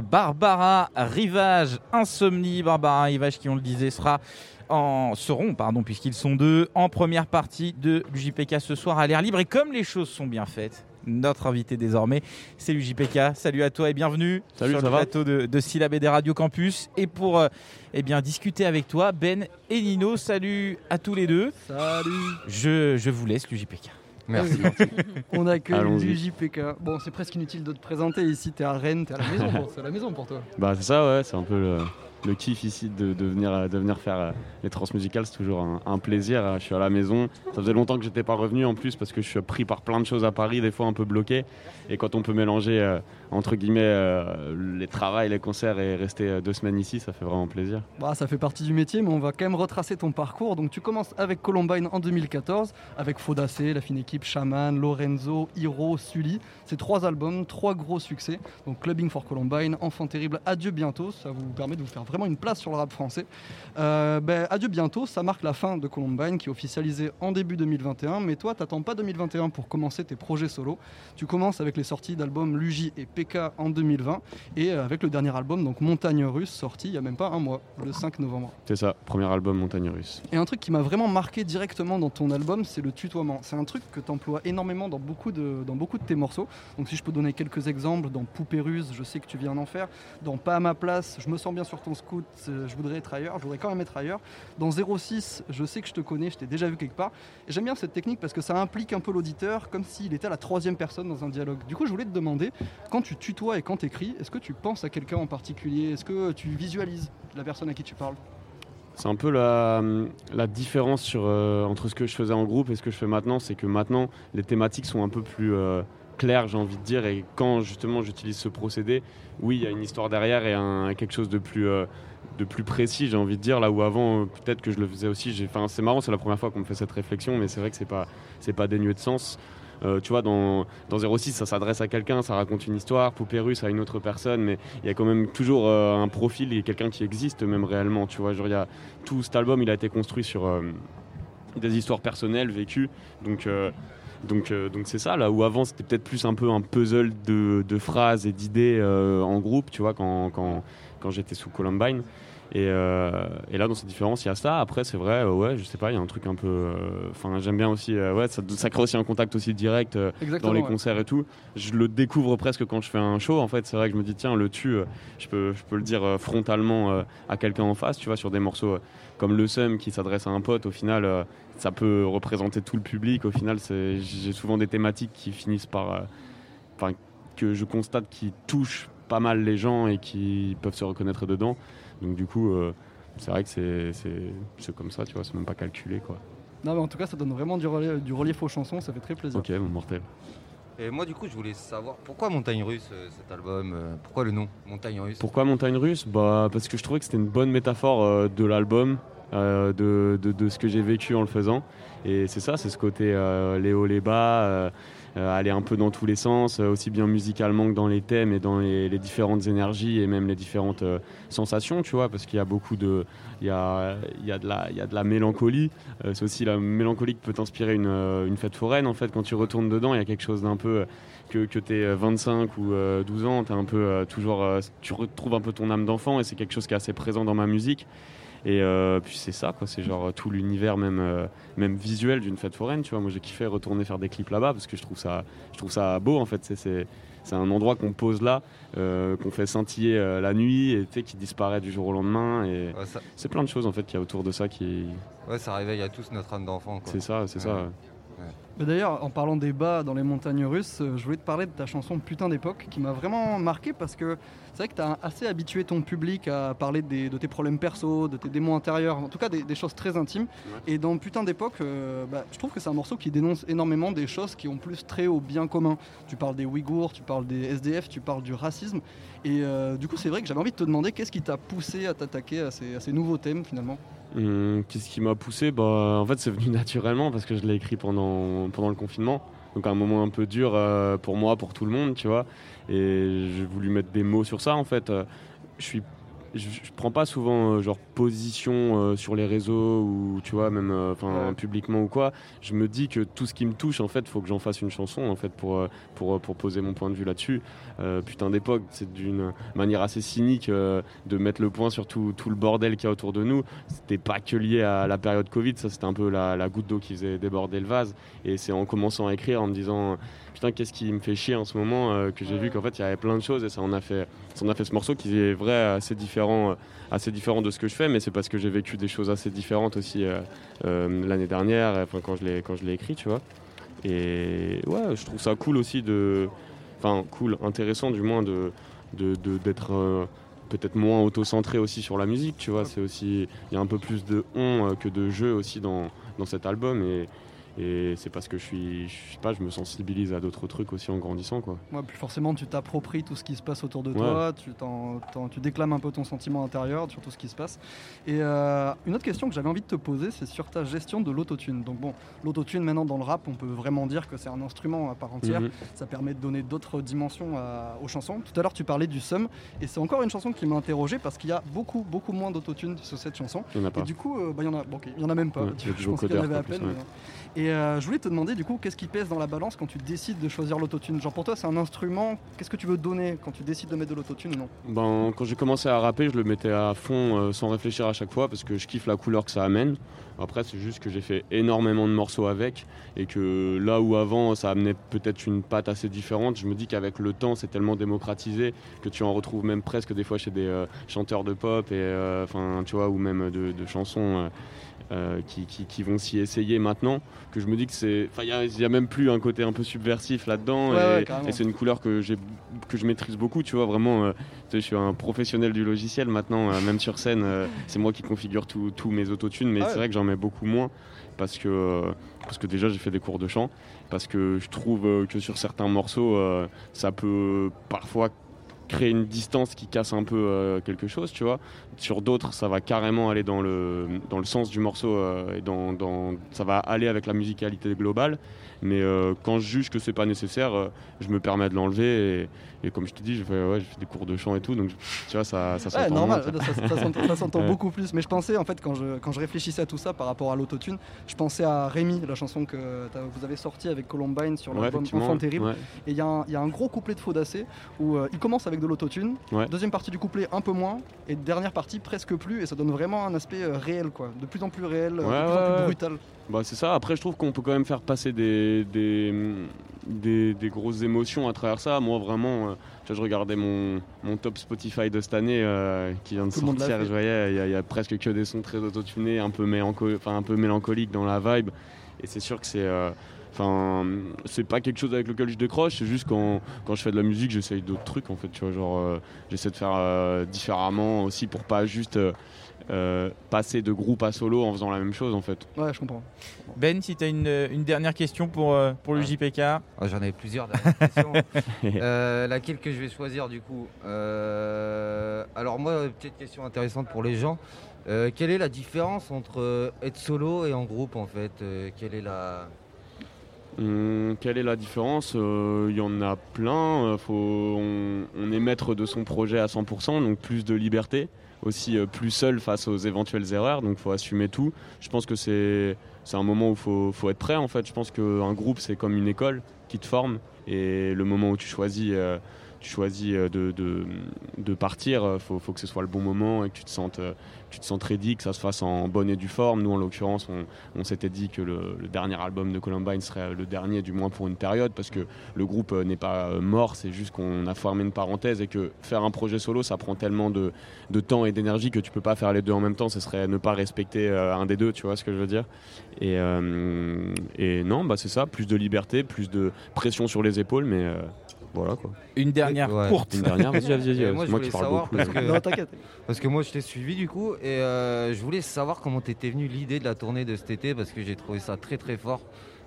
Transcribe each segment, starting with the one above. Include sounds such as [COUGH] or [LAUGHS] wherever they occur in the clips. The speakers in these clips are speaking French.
Barbara Rivage, Insomnie. Barbara Rivage, qui on le disait, sera en, seront, pardon, puisqu'ils sont deux, en première partie de l'UJPK ce soir à l'air libre. Et comme les choses sont bien faites, notre invité désormais, c'est l'UJPK. Salut à toi et bienvenue Salut, sur ça le va plateau de, de Syllab et des Radio Campus. Et pour euh, eh bien, discuter avec toi, Ben et Nino, salut à tous les deux. Salut Je, je vous laisse l'UJPK. Merci. [LAUGHS] On accueille Allons-y. l'UJPK. Bon, c'est presque inutile de te présenter ici, t'es à Rennes, t'es à la maison, c'est à la maison pour toi. Bah c'est ça ouais, c'est un peu le, le kiff ici de, venir, de venir faire euh, les transmusicales, c'est toujours un, plaisir. Euh, Je suis à la maison, ça faisait longtemps que j'étais pas revenu en plus parce que je suis pris par plein de choses à Paris, des fois un peu bloqué. Et quand on peut mélanger euh, entre guillemets euh, les travails, les concerts et rester euh, deux semaines ici, ça fait vraiment plaisir. Bah, ça fait partie du métier, mais on va quand même retracer ton parcours. Donc, tu commences avec Columbine en 2014, avec Faudacé, la fine équipe, Shaman, Lorenzo, Hiro, Sully. C'est trois albums, trois gros succès. Donc, Clubbing for Columbine, Enfant Terrible, Adieu Bientôt. Ça vous permet de vous faire vraiment une place sur le rap français. Euh, ben, Adieu Bientôt, ça marque la fin de Columbine, qui est officialisée en début 2021. Mais toi, t'attends pas 2021 pour commencer tes projets solo. Tu commences avec les sorties d'albums Luigi et PK en 2020 et euh, avec le dernier album, donc Montagne Russe, sorti il y a même pas un mois, le 5 novembre. C'est ça, premier album Montagne Russe. Et un truc qui m'a vraiment marqué directement dans ton album, c'est le tutoiement. C'est un truc que tu emploies énormément dans beaucoup, de, dans beaucoup de tes morceaux. Donc si je peux donner quelques exemples, dans Poupée Ruse, je sais que tu viens d'en faire. Dans Pas à ma place, je me sens bien sur ton scout, euh, je voudrais être ailleurs, je voudrais quand même être ailleurs. Dans 06, je sais que je te connais, je t'ai déjà vu quelque part. Et j'aime bien cette technique parce que ça implique un peu l'auditeur comme s'il était à la troisième personne dans un dialogue. Du coup, je voulais te demander, quand tu tutoies et quand tu écris, est-ce que tu penses à quelqu'un en particulier? Est-ce que tu visualises la personne à qui tu parles? C'est un peu la, la différence euh, entre ce que je faisais en groupe et ce que je fais maintenant, c'est que maintenant les thématiques sont un peu plus euh, claires, j'ai envie de dire, et quand justement j'utilise ce procédé, oui, il y a une histoire derrière et quelque chose de plus, euh, de plus précis, j'ai envie de dire, là où avant, euh, peut-être que je le faisais aussi, enfin, c'est marrant, c'est la première fois qu'on me fait cette réflexion, mais c'est vrai que c'est pas, c'est pas dénué de sens. Euh, tu vois, dans, dans 06, ça s'adresse à quelqu'un, ça raconte une histoire. Poupée russe à une autre personne, mais il y a quand même toujours un profil et quelqu'un qui existe même réellement. Tu vois, genre, y a, tout cet album, il a été construit sur des histoires personnelles vécues. Donc, donc, euh, donc c'est ça. Là où avant, c'était peut-être plus un peu un puzzle de, phrases et d'idées euh, en groupe. Tu vois, quand, quand, quand j'étais sous Columbine. Et, euh, et là, dans cette différence, il y a ça. Après, c'est vrai, euh, ouais, je sais pas, il y a un truc un peu. euh, Enfin, j'aime bien aussi. ouais, ça, ça crée aussi un contact aussi direct. dans les ouais. concerts et tout. Je le découvre presque quand je fais un show. En fait, c'est vrai que je me dis, tiens, le tu, je peux, je peux le dire frontalement à quelqu'un en face, tu vois, sur des morceaux comme Le Sum qui s'adresse à un pote. Au final, ça peut représenter tout le public. Au final, j'ai souvent des thématiques qui finissent par. Enfin, que je constate qui touchent pas mal les gens et qui peuvent se reconnaître dedans. Donc, du coup. euh, c'est vrai que c'est- c'est c'est comme ça, tu vois, c'est même pas calculé quoi. Non, mais en tout cas, ça donne vraiment du relief, du relief aux chansons, ça fait très plaisir. Ok, mon mortel. Et moi, du coup, je voulais savoir pourquoi Montagne Russe, euh, cet album euh, Pourquoi le nom Montagne Russe? Pourquoi Montagne Russe? Bah, Parce que je trouvais que c'était une bonne métaphore euh, de l'album, euh, de, de- ce que j'ai vécu en le faisant. Et c'est ça, c'est ce côté euh, les hauts, les bas, euh, aller un peu dans tous les sens, aussi bien musicalement que dans les thèmes et dans les, différentes énergies et même les différentes sensations, tu vois, parce qu'il y a beaucoup de... Il y a, il y a de, la, il y a de la mélancolie. C'est aussi la mélancolie qui peut t'inspirer une, une fête foraine, en fait. Quand tu retournes dedans, il y a quelque chose d'un peu... que, que tu es 25 ou euh, 12 ans, t'es un peu, toujours, tu retrouves un peu ton âme d'enfant et c'est quelque chose qui est assez présent dans ma musique. Et euh, puis c'est ça, quoi. C'est genre euh, tout l'univers même, euh, même visuel d'une fête foraine, tu vois. Moi j'ai kiffé retourner faire des clips là-bas parce que je trouve ça, je trouve ça beau en fait. C'est- un endroit qu'on pose là, euh, qu'on fait scintiller la nuit et qui disparaît du jour au lendemain. Et ouais ça, c'est plein de choses en fait qu'il y a autour de ça qui. ouais, ça réveille à tous notre âme d'enfant. C'est ça, c'est ça. Mais D'ailleurs, en parlant des bas dans les montagnes russes, euh, je voulais te parler de ta chanson Putain d'époque qui m'a vraiment marqué parce que c'est vrai que tu as assez habitué ton public à parler des- de tes problèmes perso, de tes démons intérieurs, en tout cas des, des choses très intimes. Et dans Putain d'époque, euh, bah, je trouve que c'est un morceau qui dénonce énormément des choses qui ont plus trait au bien commun. Tu parles des Ouïghours, tu parles des SDF, tu parles du racisme. Et euh, du coup, c'est vrai que j'avais envie de te demander qu'est-ce qui t'a poussé à t'attaquer à ces, à ces nouveaux thèmes finalement? Hum, Qu'est-ce qui m'a poussé bah, En fait, c'est venu [LAUGHS] naturellement parce que je l'ai écrit pendant, pendant le confinement. Donc, un moment un peu dur euh, pour moi, pour tout le monde, tu vois. Et j'ai voulu mettre des mots sur ça, en fait. Euh, Je suis je, je prends pas souvent euh, genre position euh, sur les réseaux ou tu vois même euh, enfin publiquement ou quoi. Je me dis que tout ce qui me touche en fait, faut que j'en fasse une chanson en fait pour pour, pour poser mon point de vue là-dessus. Putain d'époque, c'est d'une manière assez cynique de mettre le point sur tout, tout le bordel qu'il y a autour de nous. C'était pas que lié à la période Covid, ça c'était un peu la, la goutte d'eau qui faisait déborder le vase. Et c'est en commençant à écrire en me disant putain qu'est-ce qui me fait chier en ce moment que j'ai vu qu'en fait il y avait plein de choses et ça en a fait ça en a fait ce morceau qui est vrai assez différent euh, assez différent de ce que je fais mais c'est parce que j'ai vécu des choses assez différentes aussi euh, euh, l'année dernière quand je l'ai quand je l'ai écrit tu vois. Et ouais je trouve ça cool aussi de enfin cool intéressant du moins de d'être peut-être moins auto-centré aussi sur la musique tu vois. C'est aussi il y a un peu plus de on que de jeu aussi dans dans cet album et et c'est parce que je suis, je sais pas, je me sensibilise à d'autres trucs aussi en grandissant, quoi. Ouais, puis forcément, tu t'appropries tout ce qui se passe autour de Ouais. toi, tu, déclames un peu ton sentiment intérieur sur tout ce qui se passe. Et euh, une autre question que j'avais envie de te poser, c'est sur ta gestion de l'autotune. Donc bon, l'autotune maintenant dans le rap, on peut vraiment dire que c'est un instrument à part entière. Mhm. Ça permet de donner d'autres dimensions à- aux chansons. Tout à l'heure, tu parlais du sum, et c'est encore une chanson qui m'a interrogé parce qu'il y a beaucoup, beaucoup moins d'autotune sur cette chanson. Il y en a Et pas. du coup, euh, bah, il y en a, bon, il y en a même pas. Ouais, il [LAUGHS] je pense qu'il y en avait à peine. plus, mais. Et euh, je voulais te demander du coup, qu'est-ce qui pèse dans la balance quand tu décides de choisir l'autotune? Genre pour toi, c'est un instrument. Qu'est-ce que tu veux donner quand tu décides de mettre de l'autotune ou non? Ben, quand j'ai commencé à rapper, je le mettais à fond euh, sans réfléchir à chaque fois parce que je kiffe la couleur que ça amène. Après, c'est juste que j'ai fait énormément de morceaux avec et que là où avant ça amenait peut-être une patte assez différente, je me dis qu'avec le temps, c'est tellement démocratisé que tu en retrouves même presque des fois chez des euh, chanteurs de pop et enfin tu vois ou même de chansons. Euh, qui, qui- qui vont s'y essayer maintenant que je me dis que c'est enfin il y a- même plus un côté un peu subversif là-dedans Ouais, et, ouais, carrément. et c'est une couleur que que je maîtrise beaucoup tu vois vraiment euh, je suis un professionnel du logiciel maintenant, euh, même sur scène, c'est moi qui configure tous mes autotunes, mais Ah ouais. c'est vrai que j'en mets beaucoup moins parce que, parce que déjà j'ai fait des cours de chant, parce que je trouve que sur certains morceaux, ça peut parfois créer une distance qui casse un peu euh, quelque chose, tu vois. Sur d'autres, ça va carrément aller dans le, dans le sens du morceau euh, et dans, dans- ça va aller avec la musicalité globale. Mais euh, quand je juge que c'est pas nécessaire, euh, je me permets de l'enlever. Et, et comme je te dis, j'ai fait, ouais, fait des cours de chant et tout, donc tu vois, ça, ça Ouais, s'entend normal, moins, ça. ça, ça s'entend- [LAUGHS] Ouais. beaucoup plus. Mais je pensais, en fait, quand je, quand je réfléchissais à tout ça par rapport à l'autotune, je pensais à Rémi, la chanson que vous avez sortie avec Columbine sur Ouais, l'album effectivement, Enfant Terrible. ouais. Et il y, a un- il y a un gros couplet de Faudacé où euh, il commence avec de l'autotune, Ouais. deuxième partie du couplet un peu moins, et dernière partie presque plus, et ça donne vraiment un aspect euh, réel, quoi, de plus en plus réel, euh, Ouais, de plus en plus brutal. Bah, c'est ça. Après, je trouve qu'on peut quand même faire passer des, des, des, des grosses émotions à travers ça. Moi, vraiment, euh, tu vois, je regardais mon, mon top Spotify de cette année euh, qui vient de Tout sortir. Je voyais, il y, a- il y a presque que des sons très autotunés, un peu, mélanco- un peu mélancoliques dans la vibe. Et c'est sûr que c'est. Enfin, c'est pas quelque chose avec lequel je décroche, c'est juste quand, quand je fais de la musique, j'essaye d'autres trucs en fait, tu vois, genre euh, j'essaie de faire euh, différemment aussi pour pas juste euh, euh, passer de groupe à solo en faisant la même chose en fait. Ouais, je comprends. Ben, si tu as une, une dernière question pour, euh, pour le Ouais. JPK. Ah, J'en avais plusieurs dernières questions. [LAUGHS] Euh, laquelle que je vais choisir du coup Euh, Alors moi, petite question intéressante pour les gens. Euh, quelle est la différence entre euh, être solo et en groupe en fait Euh, Quelle est la... Hum, quelle est la différence? Euh, Il y en a plein. Euh, on, est maître de son projet à 100%, donc plus de liberté. Aussi euh, plus seul face aux éventuelles erreurs, donc faut assumer tout. Je pense que c'est un moment où faut, faut être prêt en fait. Je pense qu'un groupe c'est comme une école qui te forme et le moment où tu choisis, tu choisis euh, de, partir, euh, faut, faut que ce soit le bon moment et que tu te sentes, euh, tu te que ça se fasse en bonne et due forme. Nous en l'occurrence, on, s'était dit que le, dernier album de Columbine serait le dernier, du moins pour une période, parce que le groupe n'est pas mort, c'est juste qu'on a fermé une parenthèse et que faire un projet solo, ça prend tellement de, temps et d'énergie que tu peux pas faire les deux en même temps. Ce serait ne pas respecter un des deux, tu vois ce que je veux dire? Et, non, bah c'est ça, plus de liberté, plus de pression sur les épaules, mais voilà quoi. Une dernière Ouais. courte. Une dernière, vas-y, vas-y, c'est moi, moi, je qui voulais parle savoir beaucoup. parce là. que- Non, t'inquiète. Parce que moi je t'ai suivi du coup et euh, je voulais savoir comment t'étais venu l'idée de la tournée de cet été parce que j'ai trouvé ça très très fort.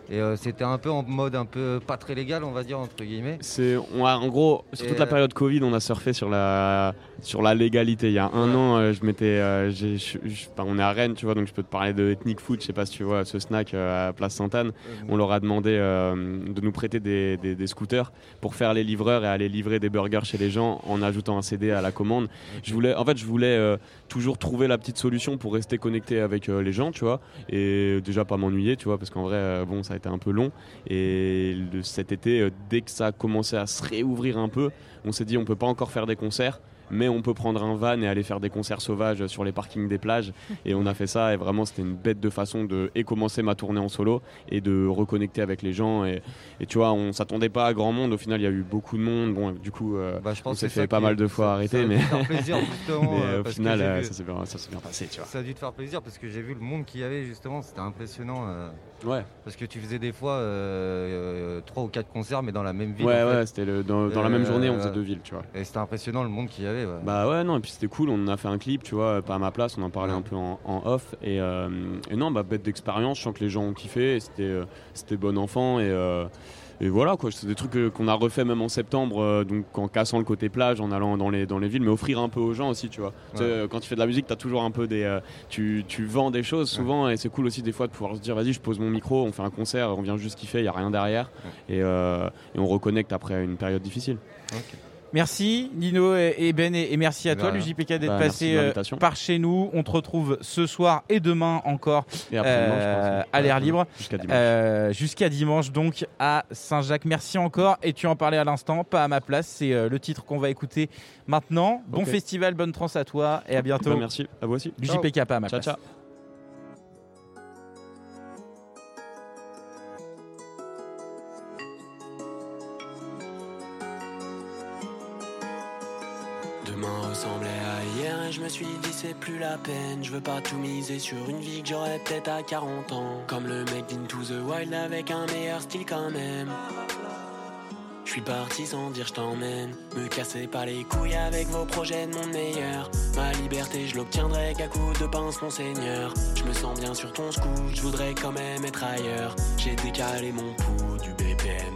Et euh, c'était un peu en mode un peu pas très légal, on va dire, entre guillemets. C'est, on a- en gros, sur Et, toute la euh, période Covid, on a surfé sur la, sur la légalité. Il y a un Ouais. an, euh, je m'étais, euh, j'ai- je- je- enfin, on est à Rennes, tu vois, donc je peux te parler de Ethnic Food. Je sais pas si tu vois ce snack à Place Sainte-Anne. On leur a demandé de nous prêter des, des- des scooters pour faire les livreurs et aller livrer des burgers chez les gens en ajoutant un CD à la commande. Je voulais, en fait, je voulais toujours trouver la petite solution pour rester connecté avec les gens, tu vois, et déjà pas m'ennuyer, tu vois, parce qu'en vrai, bon, ça a été un peu long. Et le- cet été, euh, dès que ça a commencé à se réouvrir un peu, on s'est dit on peut pas encore faire des concerts. Mais on peut prendre un van et aller faire des concerts sauvages sur les parkings des plages. Et on a fait ça. Et vraiment, c'était une bête de façon de et commencer ma tournée en solo et de reconnecter avec les gens. Et, et tu vois, on s'attendait pas à grand monde. Au final, il y a eu beaucoup de monde. Bon, du coup, euh, Bah, je pense on s'est fait pas mal de fois arrêter, ça a mais- dû te faire plaisir, justement. [LAUGHS] mais euh, au final, euh, vu- ça s'est bien, ça s'est bien passé, tu vois. Ça a dû te faire plaisir parce que j'ai vu le monde qu'il y avait justement, c'était impressionnant. Euh, Ouais, parce que tu faisais des fois euh, euh, trois ou quatre concerts, mais dans la même ville. ouais, en fait. ouais. C'était le, dans, dans la même Euh, journée, on faisait deux villes, tu vois. Et c'était impressionnant le monde qu'il y avait. ouais. Bah ouais, non, et puis c'était cool, on a fait un clip, tu vois, pas à ma place, on en parlait Ouais. un peu en, en off. Et, euh, et non, bah bête d'expérience, je sens que les gens ont kiffé, et c'était euh, c'était bon enfant. Et, euh, et voilà, quoi, c'est des trucs euh, qu'on a refait même en septembre, euh, donc en cassant le côté plage, en allant dans les, dans les villes, mais offrir un peu aux gens aussi, tu vois. Ouais. euh, quand tu fais de la musique, t'as toujours un peu des. euh, tu, tu vends des choses souvent, et c'est cool aussi des fois de pouvoir se dire, vas-y, je pose mon micro, on fait un concert, on vient juste kiffer, il y a rien derrière, et, euh, et on reconnecte après une période difficile. Merci Nino et Ben et merci à toi rien. l'UJPK d'être Bah, merci passé euh, par chez nous. On te retrouve ce soir et demain encore Et après, euh, à l'air libre Jusqu'à dimanche. euh, jusqu'à dimanche donc à Saint-Jacques. Merci encore et tu en parlais à l'instant, pas à ma place. C'est le titre qu'on va écouter maintenant. Bon festival, bonne trans à toi et à bientôt. Bah, merci, à vous aussi. l'UJPK pas à ma Ciao, place. ciao. Demain ressemblait à hier et je me suis dit c'est plus la peine. Je veux pas tout miser sur une vie que j'aurais peut-être à 40 ans. Comme le mec d'Into the Wild avec un meilleur style quand même. Je suis parti sans dire je t'emmène. Me cassez pas les couilles avec vos projets de mon meilleur. Ma liberté, je l'obtiendrai qu'à coup de pince, mon seigneur. Je me sens bien sur ton scoop, je voudrais quand même être ailleurs. J'ai décalé mon pouls du BPM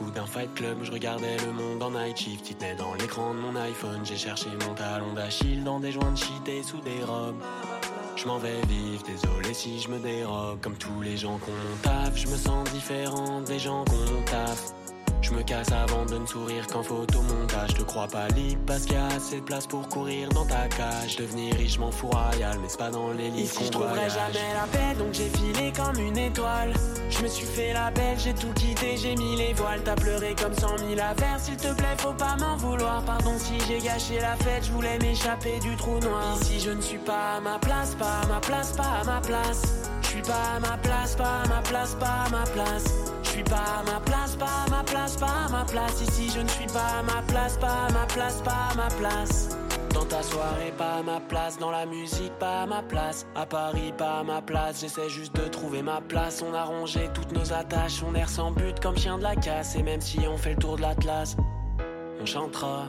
ou d'un fight club. Je regardais le monde en night shift. Il tenait dans l'écran de mon iPhone. J'ai cherché mon talon d'Achille dans des joints de shit et sous des robes. Je m'en vais vivre, désolé si je me dérobe. Comme tous les gens qu'on taf, je me sens différent des gens qu'on taf. Je me casse avant de ne sourire qu'en photomontage. Je te crois pas libre parce qu'il y a assez de place pour courir dans ta cage. Devenir riche, m'en fous royal, mais c'est pas dans les livres. Ici, je trouverai jamais la paix, donc j'ai filé comme une étoile. Je me suis fait la belle, j'ai tout quitté, j'ai mis les voiles. T'as pleuré comme cent mille affaires, s'il te plaît, faut pas m'en vouloir. Pardon si j'ai gâché la fête, je voulais m'échapper du trou noir. Ici, je ne suis pas à ma place, pas à ma place, pas à ma place. Je suis pas à ma place, pas à ma place, pas à ma place. Je suis pas à ma place, pas à ma place, pas à ma place. Ici, je ne suis pas à ma place, pas à ma place, pas à ma place. Dans ta soirée, pas à ma place. Dans la musique, pas à ma place. À Paris, pas à ma place. J'essaie juste de trouver ma place. On a rangé toutes nos attaches. On erre sans but comme chien de la casse. Et même si on fait le tour de l'Atlas, on chantera.